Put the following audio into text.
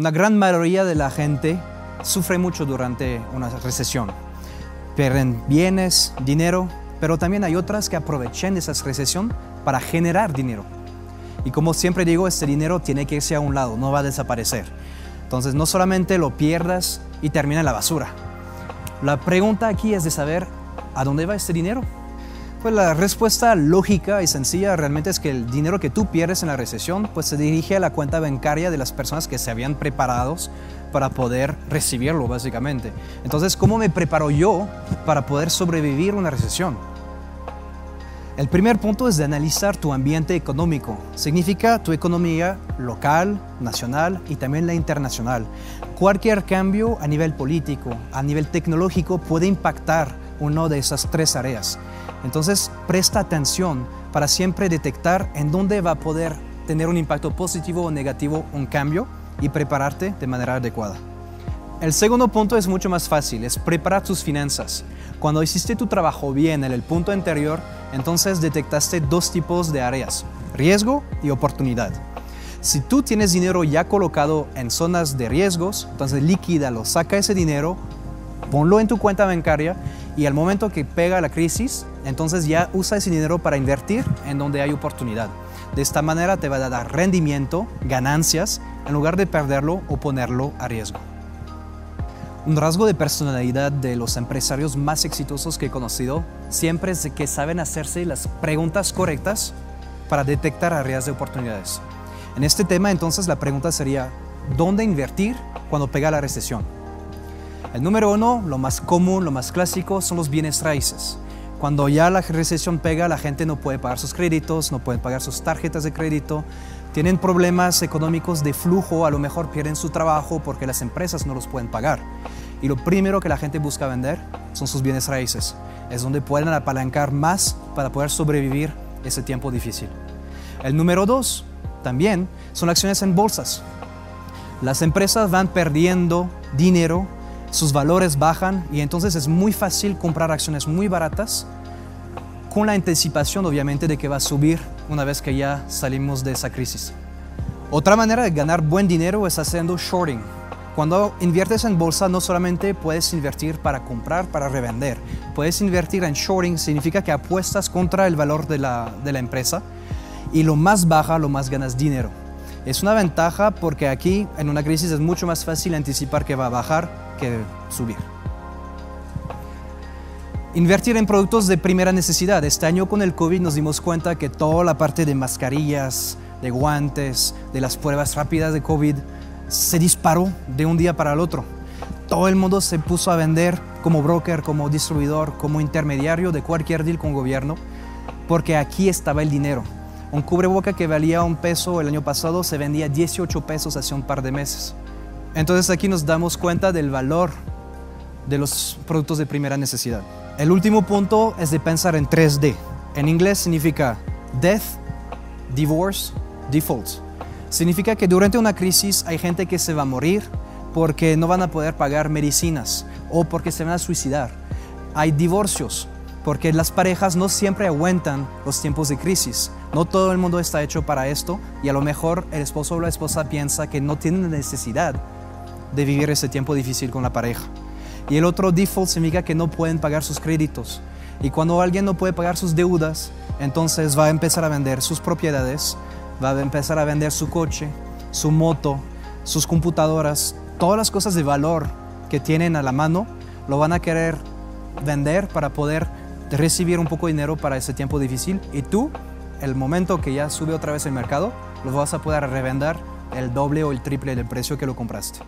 Una gran mayoría de la gente sufre mucho durante una recesión. Pierden bienes, dinero, pero también hay otras que aprovechan esa recesión para generar dinero. Y como siempre digo, este dinero tiene que irse a un lado, no va a desaparecer. Entonces no solamente lo pierdas y termina en la basura. La pregunta aquí es de saber a dónde va este dinero. Pues la respuesta lógica y sencilla realmente es que el dinero que tú pierdes en la recesión pues se dirige a la cuenta bancaria de las personas que se habían preparados para poder recibirlo básicamente. Entonces, ¿cómo me preparo yo para poder sobrevivir una recesión? El primer punto es de analizar tu ambiente económico. Significa tu economía local, nacional y también la internacional. Cualquier cambio a nivel político, a nivel tecnológico puede impactar una de esas tres áreas. Entonces, presta atención para siempre detectar en dónde va a poder tener un impacto positivo o negativo un cambio y prepararte de manera adecuada. El segundo punto es mucho más fácil, es preparar tus finanzas. Cuando hiciste tu trabajo bien en el punto anterior, entonces detectaste dos tipos de áreas, riesgo y oportunidad. Si tú tienes dinero ya colocado en zonas de riesgos, entonces líquidalo, saca ese dinero, ponlo en tu cuenta bancaria y al momento que pega la crisis, entonces ya usa ese dinero para invertir en donde hay oportunidad. De esta manera te va a dar rendimiento, ganancias, en lugar de perderlo o ponerlo a riesgo. Un rasgo de personalidad de los empresarios más exitosos que he conocido siempre es que saben hacerse las preguntas correctas para detectar áreas de oportunidades. En este tema entonces la pregunta sería, ¿dónde invertir cuando pega la recesión? El número uno, lo más común, lo más clásico, son los bienes raíces. Cuando ya la recesión pega, la gente no puede pagar sus créditos, no puede pagar sus tarjetas de crédito, tienen problemas económicos de flujo, a lo mejor pierden su trabajo porque las empresas no los pueden pagar. Y lo primero que la gente busca vender son sus bienes raíces. Es donde pueden apalancar más para poder sobrevivir ese tiempo difícil. El número dos, también, son acciones en bolsas. Las empresas van perdiendo dinero sus valores bajan y entonces es muy fácil comprar acciones muy baratas con la anticipación obviamente de que va a subir una vez que ya salimos de esa crisis. Otra manera de ganar buen dinero es haciendo shorting. Cuando inviertes en bolsa no solamente puedes invertir para comprar, para revender, puedes invertir en shorting, significa que apuestas contra el valor de la, de la empresa y lo más baja, lo más ganas dinero. Es una ventaja porque aquí en una crisis es mucho más fácil anticipar que va a bajar que subir. Invertir en productos de primera necesidad. Este año con el COVID nos dimos cuenta que toda la parte de mascarillas, de guantes, de las pruebas rápidas de COVID se disparó de un día para el otro. Todo el mundo se puso a vender como broker, como distribuidor, como intermediario de cualquier deal con gobierno, porque aquí estaba el dinero. Un cubreboca que valía un peso el año pasado se vendía 18 pesos hace un par de meses. Entonces aquí nos damos cuenta del valor de los productos de primera necesidad. El último punto es de pensar en 3D. En inglés significa death, divorce, default. Significa que durante una crisis hay gente que se va a morir porque no van a poder pagar medicinas o porque se van a suicidar. Hay divorcios porque las parejas no siempre aguantan los tiempos de crisis. No todo el mundo está hecho para esto y a lo mejor el esposo o la esposa piensa que no tienen necesidad de vivir ese tiempo difícil con la pareja. Y el otro default significa que no pueden pagar sus créditos. Y cuando alguien no puede pagar sus deudas, entonces va a empezar a vender sus propiedades, va a empezar a vender su coche, su moto, sus computadoras, todas las cosas de valor que tienen a la mano, lo van a querer vender para poder recibir un poco de dinero para ese tiempo difícil. Y tú, el momento que ya sube otra vez el mercado, lo vas a poder revender el doble o el triple del precio que lo compraste.